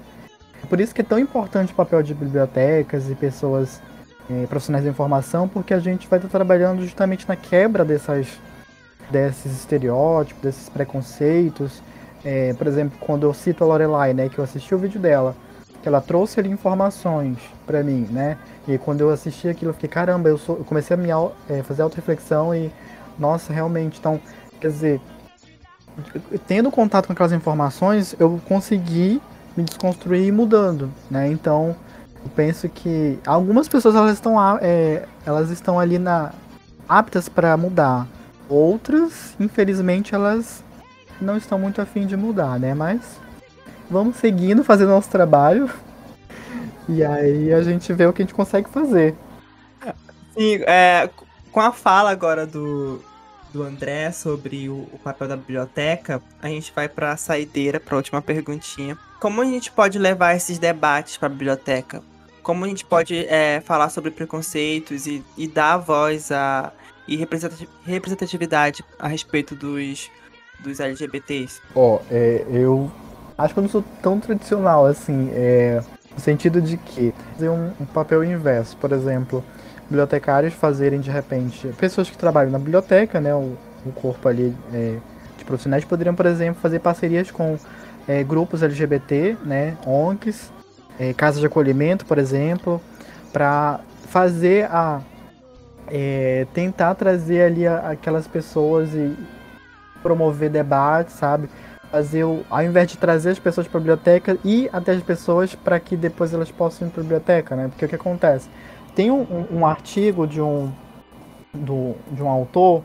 por isso que é tão importante o papel de bibliotecas e pessoas é, profissionais da informação, porque a gente vai estar trabalhando justamente na quebra dessas, desses estereótipos, desses preconceitos. É, por exemplo, quando eu cito a Lorelai, né, que eu assisti o vídeo dela, que ela trouxe ali informações para mim, né? E quando eu assisti aquilo, eu fiquei, caramba, eu, sou, eu comecei a me é, fazer auto-reflexão e, nossa, realmente, então, quer dizer, tendo contato com aquelas informações, eu consegui me desconstruir mudando, né? Então, eu penso que algumas pessoas elas estão, é, elas estão ali na aptas para mudar, outras, infelizmente, elas não estão muito afim de mudar, né? Mas vamos seguindo, fazendo nosso trabalho. E aí a gente vê o que a gente consegue fazer. Sim, é, com a fala agora do, do André sobre o, o papel da biblioteca, a gente vai para a saideira, para a última perguntinha. Como a gente pode levar esses debates para a biblioteca? Como a gente pode é, falar sobre preconceitos e, e dar voz a, e representatividade a respeito dos, dos LGBTs? Ó, oh, é, eu acho que eu não sou tão tradicional assim, é, no sentido de que fazer um, um papel inverso, por exemplo, bibliotecários fazerem de repente, pessoas que trabalham na biblioteca, né, o, o corpo ali é, de profissionais poderiam, por exemplo, fazer parcerias com é, grupos LGBT, né, ONGs, é, casas de acolhimento, por exemplo, para fazer a é, tentar trazer ali a, aquelas pessoas e promover debates, sabe? Fazer o, ao invés de trazer as pessoas para a biblioteca e até as pessoas para que depois elas possam ir para a biblioteca, né? Porque o que acontece? Tem um, um artigo de um, do, de um autor,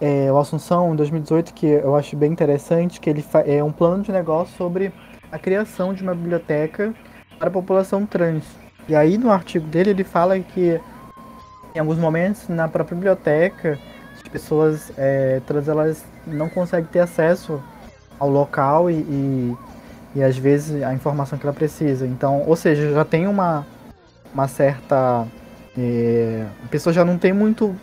é, o Assunção, em 2018, que eu acho bem interessante, que ele é um plano de negócio sobre a criação de uma biblioteca para a população trans. E aí no artigo dele ele fala que em alguns momentos na própria biblioteca as pessoas é, trans elas não conseguem ter acesso ao local e, e, e às vezes a informação que ela precisa. Então, ou seja, já tem uma uma certa. É, a pessoa já não tem muito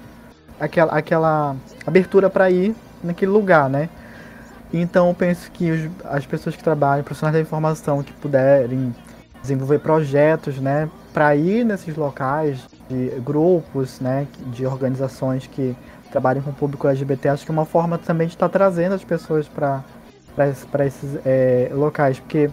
aquela, aquela abertura para ir naquele lugar, né? Então eu penso que os, as pessoas que trabalham, profissionais da informação, que puderem desenvolver projetos, né, para ir nesses locais, de grupos, né, de organizações que trabalham com o público LGBT, acho que é uma forma também de estar tá trazendo as pessoas para esses é, locais, porque,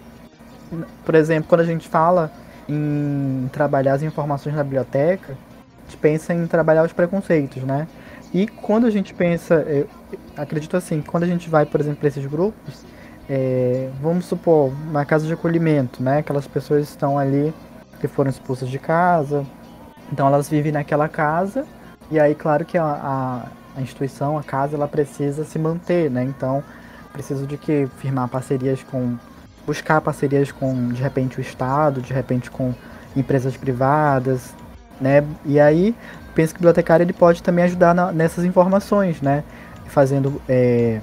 por exemplo, quando a gente fala em trabalhar as informações na biblioteca, a gente pensa em trabalhar os preconceitos, né? E quando a gente pensa, eu acredito assim, quando a gente vai, por exemplo, para esses grupos, é, vamos supor, uma casa de acolhimento, né? Aquelas pessoas estão ali que foram expulsas de casa, então elas vivem naquela casa, e aí, claro que a, a, a instituição, a casa, ela precisa se manter, né? Então, preciso de que firmar parcerias com buscar parcerias com, de repente, o Estado, de repente com empresas privadas, né? E aí, penso que o bibliotecário ele pode também ajudar na, nessas informações, né? Fazendo, é,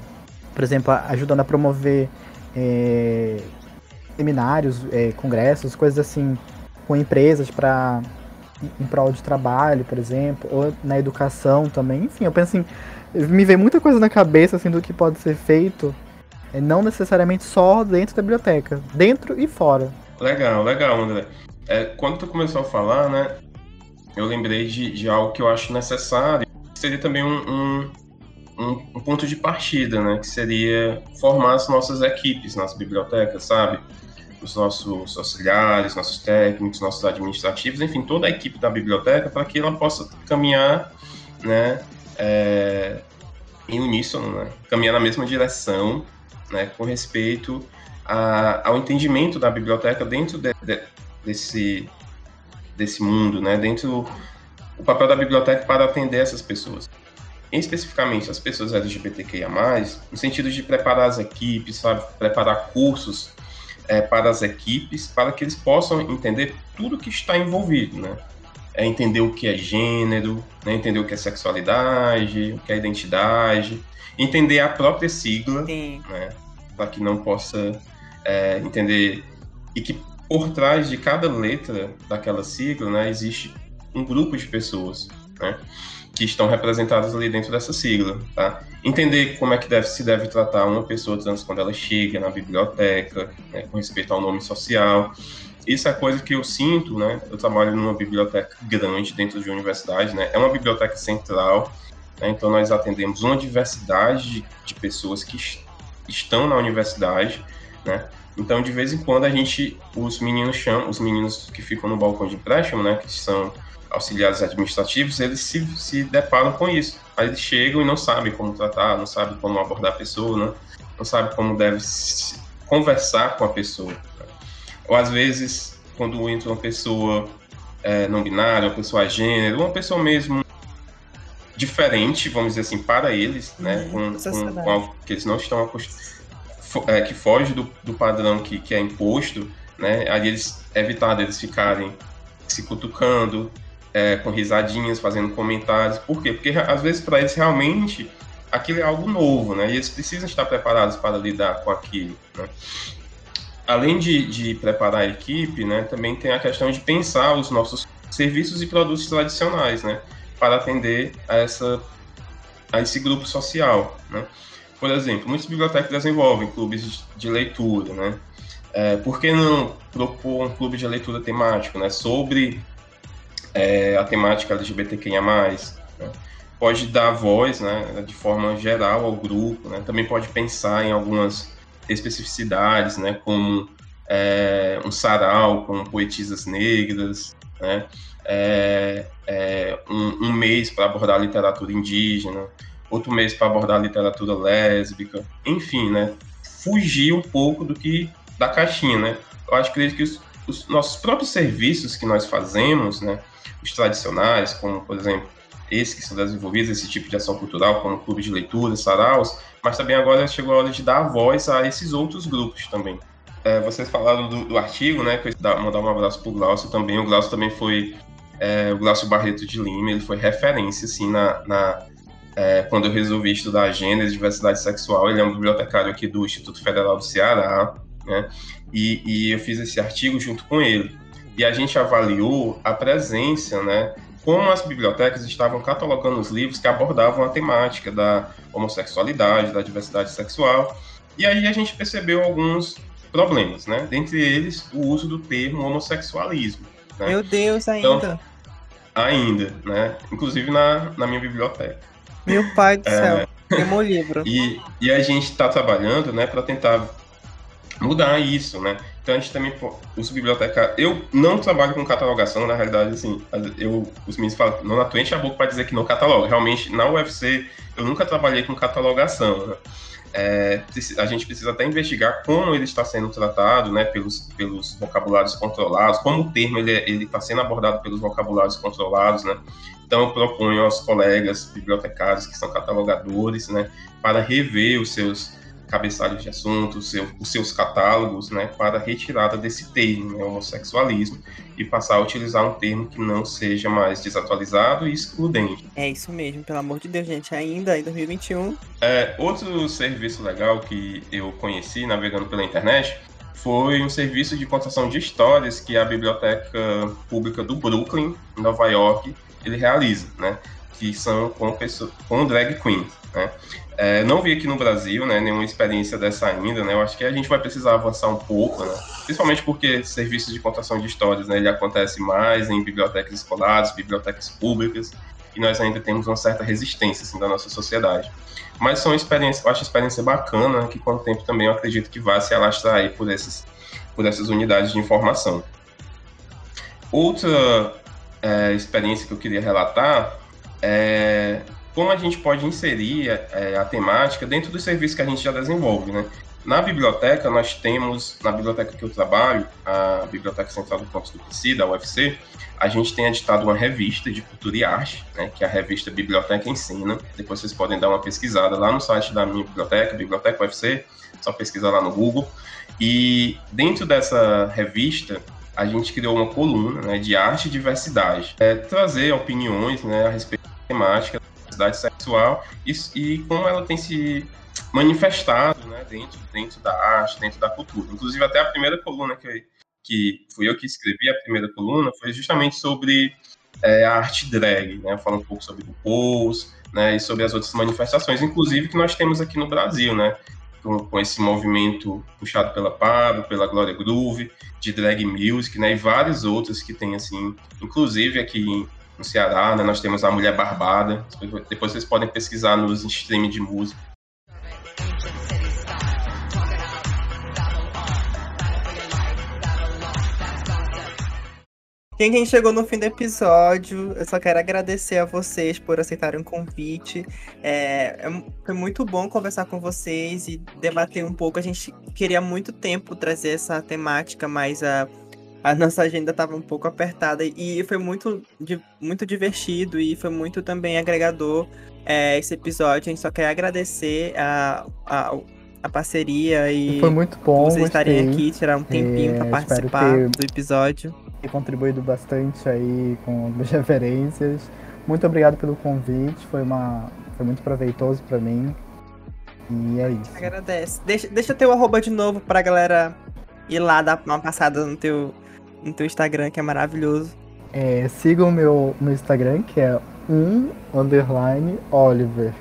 por exemplo, ajudando a promover é, seminários, é, congressos, coisas assim, com empresas para em prol de trabalho, por exemplo, ou na educação também. Enfim, eu penso assim, me vem muita coisa na cabeça assim do que pode ser feito é não necessariamente só dentro da biblioteca, dentro e fora. Legal, legal, André. É, quando tu começou a falar, né, eu lembrei de, de algo que eu acho necessário, que seria também um, um, um, ponto de partida, né, que seria formar as nossas equipes nas bibliotecas, sabe? Os nossos auxiliares, nossos técnicos, nossos administrativos, enfim, toda a equipe da biblioteca para que ela possa caminhar, né, é, em uníssono, né, caminhar na mesma direção né, com respeito a, ao entendimento da biblioteca dentro de, de, desse, desse mundo, né? Dentro o papel da biblioteca para atender essas pessoas. Em especificamente as pessoas LGBTQIA+, no sentido de preparar as equipes, sabe? Preparar cursos é, para as equipes, para que eles possam entender tudo que está envolvido, né? É entender o que é gênero, né? entender o que é sexualidade, o que é identidade, entender a própria sigla, Sim. né? Para que não possa é, entender e que por trás de cada letra daquela sigla, né, existe um grupo de pessoas, né, que estão representadas ali dentro dessa sigla, tá? Entender como é que deve, se deve tratar uma pessoa trans quando ela chega na biblioteca, né, com respeito ao nome social. Isso é coisa que eu sinto, né? Eu trabalho numa biblioteca grande dentro de uma universidade, né? É uma biblioteca central, então nós atendemos uma diversidade de, de pessoas que estão na universidade, né? Então, de vez em quando, a gente, os meninos chamam, os meninos que ficam no balcão de empréstimo, né, que são auxiliares administrativos, eles se, se deparam com isso. Aí eles chegam e não sabem como tratar, não sabem como abordar a pessoa, né? não sabem como deve conversar com a pessoa. Né? Ou às vezes, quando entra uma pessoa é, não binária, uma pessoa gênero, uma pessoa mesmo diferente, vamos dizer assim, para eles, né? Uhum, com, com, com algo que eles não estão acostumados é, que foge do, do padrão que, que é imposto, né? Aí eles evitar deles ficarem se cutucando, é, com risadinhas, fazendo comentários. Por quê? Porque às vezes para eles realmente aquilo é algo novo, né? E eles precisam estar preparados para lidar com aquilo, né? Além de, de preparar a equipe, né, também tem a questão de pensar os nossos serviços e produtos tradicionais, né, para atender a, essa, a esse grupo social, né? Por exemplo, muitas bibliotecas desenvolvem clubes de leitura, né? É, por que não propor um clube de leitura temático, né? Sobre é, a temática LGBTQIA+, né? Pode dar voz, né, de forma geral ao grupo, né? Também pode pensar em algumas especificidades, né? Como é, um sarau com poetisas negras, né? É, é, um, um mês para abordar literatura indígena, outro mês para abordar literatura lésbica, enfim, né? Fugir um pouco do que da caixinha, né? Eu acho que, que os, os nossos próprios serviços que nós fazemos, né? Os tradicionais, como por exemplo esses que são desenvolvidos, esse tipo de ação cultural, como clube de leitura, saraus, mas também agora chegou a hora de dar voz a esses outros grupos também. É, vocês falaram do, do, artigo, né? Que eu mandar um abraço para o Glaucio também. O Glaucio também foi é, o Glaucio Barreto de Lima, ele foi referência assim na, na é, quando eu resolvi estudar a gênero e diversidade sexual. Ele é um bibliotecário aqui do Instituto Federal do Ceará, né? E, e, eu fiz esse artigo junto com ele. E a gente avaliou a presença, né? Como as bibliotecas estavam catalogando os livros que abordavam a temática da homossexualidade, da diversidade sexual. E aí a gente percebeu alguns problemas, né? Dentre eles, o uso do termo homossexualismo. Né? Meu Deus, ainda. Então, ainda, né? Inclusive na, na minha biblioteca. Meu pai do céu, é, meu livro. E, e a gente está trabalhando, né, para tentar mudar isso, né? Então a gente também, os bibliotecários, eu não trabalho com catalogação, na realidade, assim, eu, os meninos falam, não atuente a boca para dizer que não cataloga. Realmente, na UFC, eu nunca trabalhei com catalogação, né? É, a gente precisa até investigar como ele está sendo tratado, né, pelos, pelos vocabulários controlados, como o termo ele está sendo abordado pelos vocabulários controlados, né. Então eu proponho aos colegas bibliotecários que são catalogadores, né, para rever os seus cabeçalhos de assuntos, seu, os seus catálogos, né, para retirada desse termo, né, homossexualismo, e passar a utilizar um termo que não seja mais desatualizado e excludente. É isso mesmo, pelo amor de Deus, gente, ainda em 2021. É, outro serviço legal que eu conheci navegando pela internet foi um serviço de contação de histórias que a Biblioteca Pública do Brooklyn, Nova York, ele realiza, né? Que são com, pessoa, com drag queens, né? É, não vi aqui no Brasil, né, nenhuma experiência dessa ainda, né, eu acho que a gente vai precisar avançar um pouco, né, principalmente porque serviços de contação de histórias, né, ele acontece mais em bibliotecas escolares, bibliotecas públicas, e nós ainda temos uma certa resistência, assim, da nossa sociedade. Mas são experiências, eu acho experiência bacana, que com o tempo também eu acredito que vai se alastrar aí por, esses, por essas unidades de informação. Outra é, experiência que eu queria relatar é como a gente pode inserir é, a temática dentro dos serviços que a gente já desenvolve, né? Na biblioteca, nós temos, na biblioteca que eu trabalho, a Biblioteca Central do Campus do PC, da UFC, a gente tem editado uma revista de cultura e arte, né, que é a revista Biblioteca Ensina. Depois vocês podem dar uma pesquisada lá no site da minha biblioteca, Biblioteca UFC, só pesquisar lá no Google. E dentro dessa revista, a gente criou uma coluna né, de arte e diversidade, é, trazer opiniões né, a respeito da temática diversidade sexual e, e como ela tem se manifestado né, dentro, dentro da arte, dentro da cultura. Inclusive, até a primeira coluna que, que fui eu que escrevi, a primeira coluna, foi justamente sobre é, a arte drag, né, falando um pouco sobre o pose, né, e sobre as outras manifestações, inclusive que nós temos aqui no Brasil, né, com, com esse movimento puxado pela Pablo, pela Glória Groove, de drag music, né, e vários outros que tem, assim, inclusive aqui no Ceará, né, nós temos a Mulher Barbada, depois vocês podem pesquisar nos streaming de música, Quem chegou no fim do episódio, eu só quero agradecer a vocês por aceitarem o convite. É, é, foi muito bom conversar com vocês e debater um pouco. A gente queria muito tempo trazer essa temática, mas a, a nossa agenda estava um pouco apertada e foi muito, muito divertido e foi muito também agregador é, esse episódio. A gente só quer agradecer a, a, a parceria e foi muito bom vocês estarem aqui, tirar um tempinho é, para participar do episódio contribuído bastante aí com algumas referências. Muito obrigado pelo convite, foi, uma, foi muito proveitoso para mim. E é isso. Agradece. Deixa, deixa eu ter o arroba de novo pra galera ir lá dar uma passada no teu, no teu Instagram, que é maravilhoso. É, sigam o meu no Instagram, que é um underline Oliver.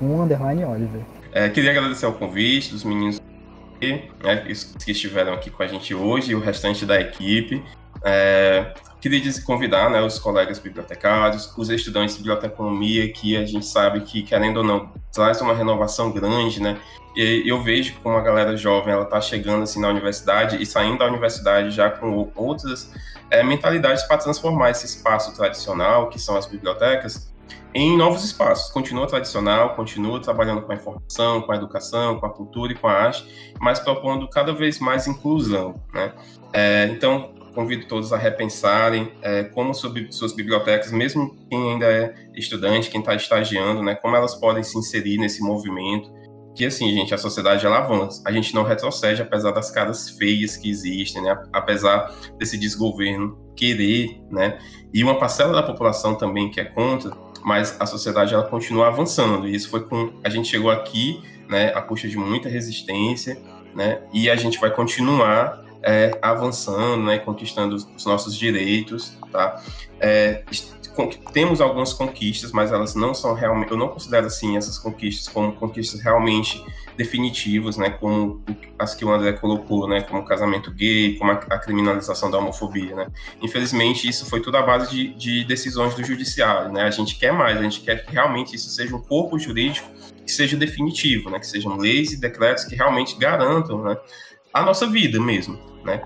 Um underline Oliver. É, queria agradecer o convite dos meninos né, que estiveram aqui com a gente hoje e o restante da equipe. É, queria convidar né, os colegas bibliotecários, os estudantes de biblioteconomia, que a gente sabe que, querendo ou não, traz uma renovação grande, né? Eu vejo como a galera jovem ela está chegando assim na universidade e saindo da universidade já com outras é, mentalidades para transformar esse espaço tradicional, que são as bibliotecas, em novos espaços. Continua tradicional, continua trabalhando com a informação, com a educação, com a cultura e com a arte, mas propondo cada vez mais inclusão, né? É, então, convido todos a repensarem é, como sobre suas bibliotecas, mesmo quem ainda é estudante, quem está estagiando, né, como elas podem se inserir nesse movimento. Que assim, gente, a sociedade ela avança, a gente não retrocede apesar das caras feias que existem, né, apesar desse desgoverno querer, né, e uma parcela da população também que é contra, mas a sociedade ela continua avançando. E isso foi com a gente chegou aqui, né, a custa de muita resistência, né, e a gente vai continuar é, avançando, né, conquistando os nossos direitos, tá? É, temos algumas conquistas, mas elas não são realmente, eu não considero assim essas conquistas como conquistas realmente definitivas, né, como as que o André colocou, né, como o casamento gay, como a, a criminalização da homofobia, né. Infelizmente isso foi tudo à base de, de, decisões do judiciário, né. A gente quer mais, a gente quer que realmente isso seja um corpo jurídico que seja definitivo, né, que sejam leis e decretos que realmente garantam, né, a nossa vida mesmo, né?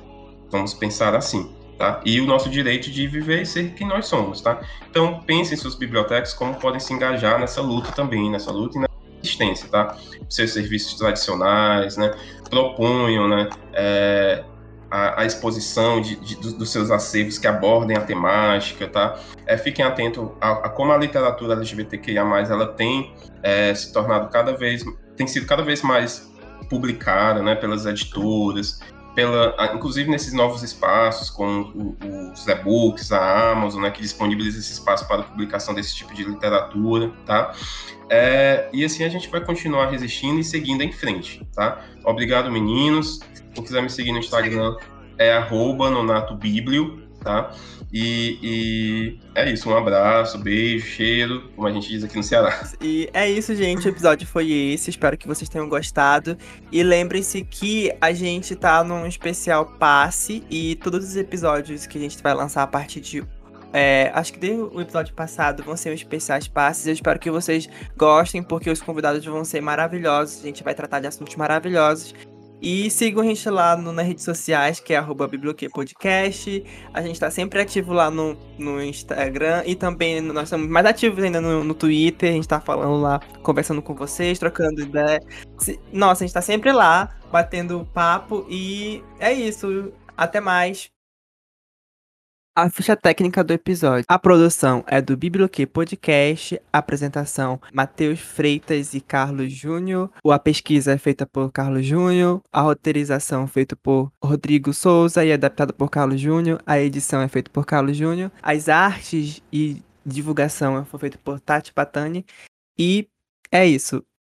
Vamos pensar assim, tá? E o nosso direito de viver e ser quem nós somos, tá? Então, pensem em suas bibliotecas como podem se engajar nessa luta também, nessa luta e na existência, tá? Seus serviços tradicionais, né? Proponham, né? É, a, a, exposição de, de, dos seus acervos que abordem a temática, tá? É, fiquem atentos a, a, como a literatura LGBTQIA+, ela tem é, se tornado cada vez, tem sido cada vez mais publicada, né, pelas editoras, pela, inclusive nesses novos espaços, como os e-books, a Amazon, né, que disponibiliza esse espaço para a publicação desse tipo de literatura, tá? É, e assim a gente vai continuar resistindo e seguindo em frente, tá? Obrigado, meninos. Quem quiser me seguir no Instagram é arroba nonatobiblio, tá? E, e, é isso, um abraço, beijo, cheiro, como a gente diz aqui no Ceará. E é isso, gente. O episódio foi esse. Espero que vocês tenham gostado. E lembrem-se que a gente tá num especial passe e todos os episódios que a gente vai lançar a partir de. É, acho que desde o episódio passado vão ser os especiais passes. Eu espero que vocês gostem, porque os convidados vão ser maravilhosos. A gente vai tratar de assuntos maravilhosos. E sigam a gente lá no, nas redes sociais, que é arroba. A gente está sempre ativo lá no, no Instagram e também nós estamos mais ativos ainda no, no Twitter. A gente está falando lá, conversando com vocês, trocando ideia. Nossa, a gente está sempre lá, batendo papo. E é isso. Até mais. A ficha técnica do episódio. A produção é do Biblioque Podcast. A apresentação Matheus Freitas e Carlos Júnior. A pesquisa é feita por Carlos Júnior. A roteirização é feita por Rodrigo Souza e adaptada por Carlos Júnior. A edição é feita por Carlos Júnior. As artes e divulgação foi feita por Tati Patani. E é isso.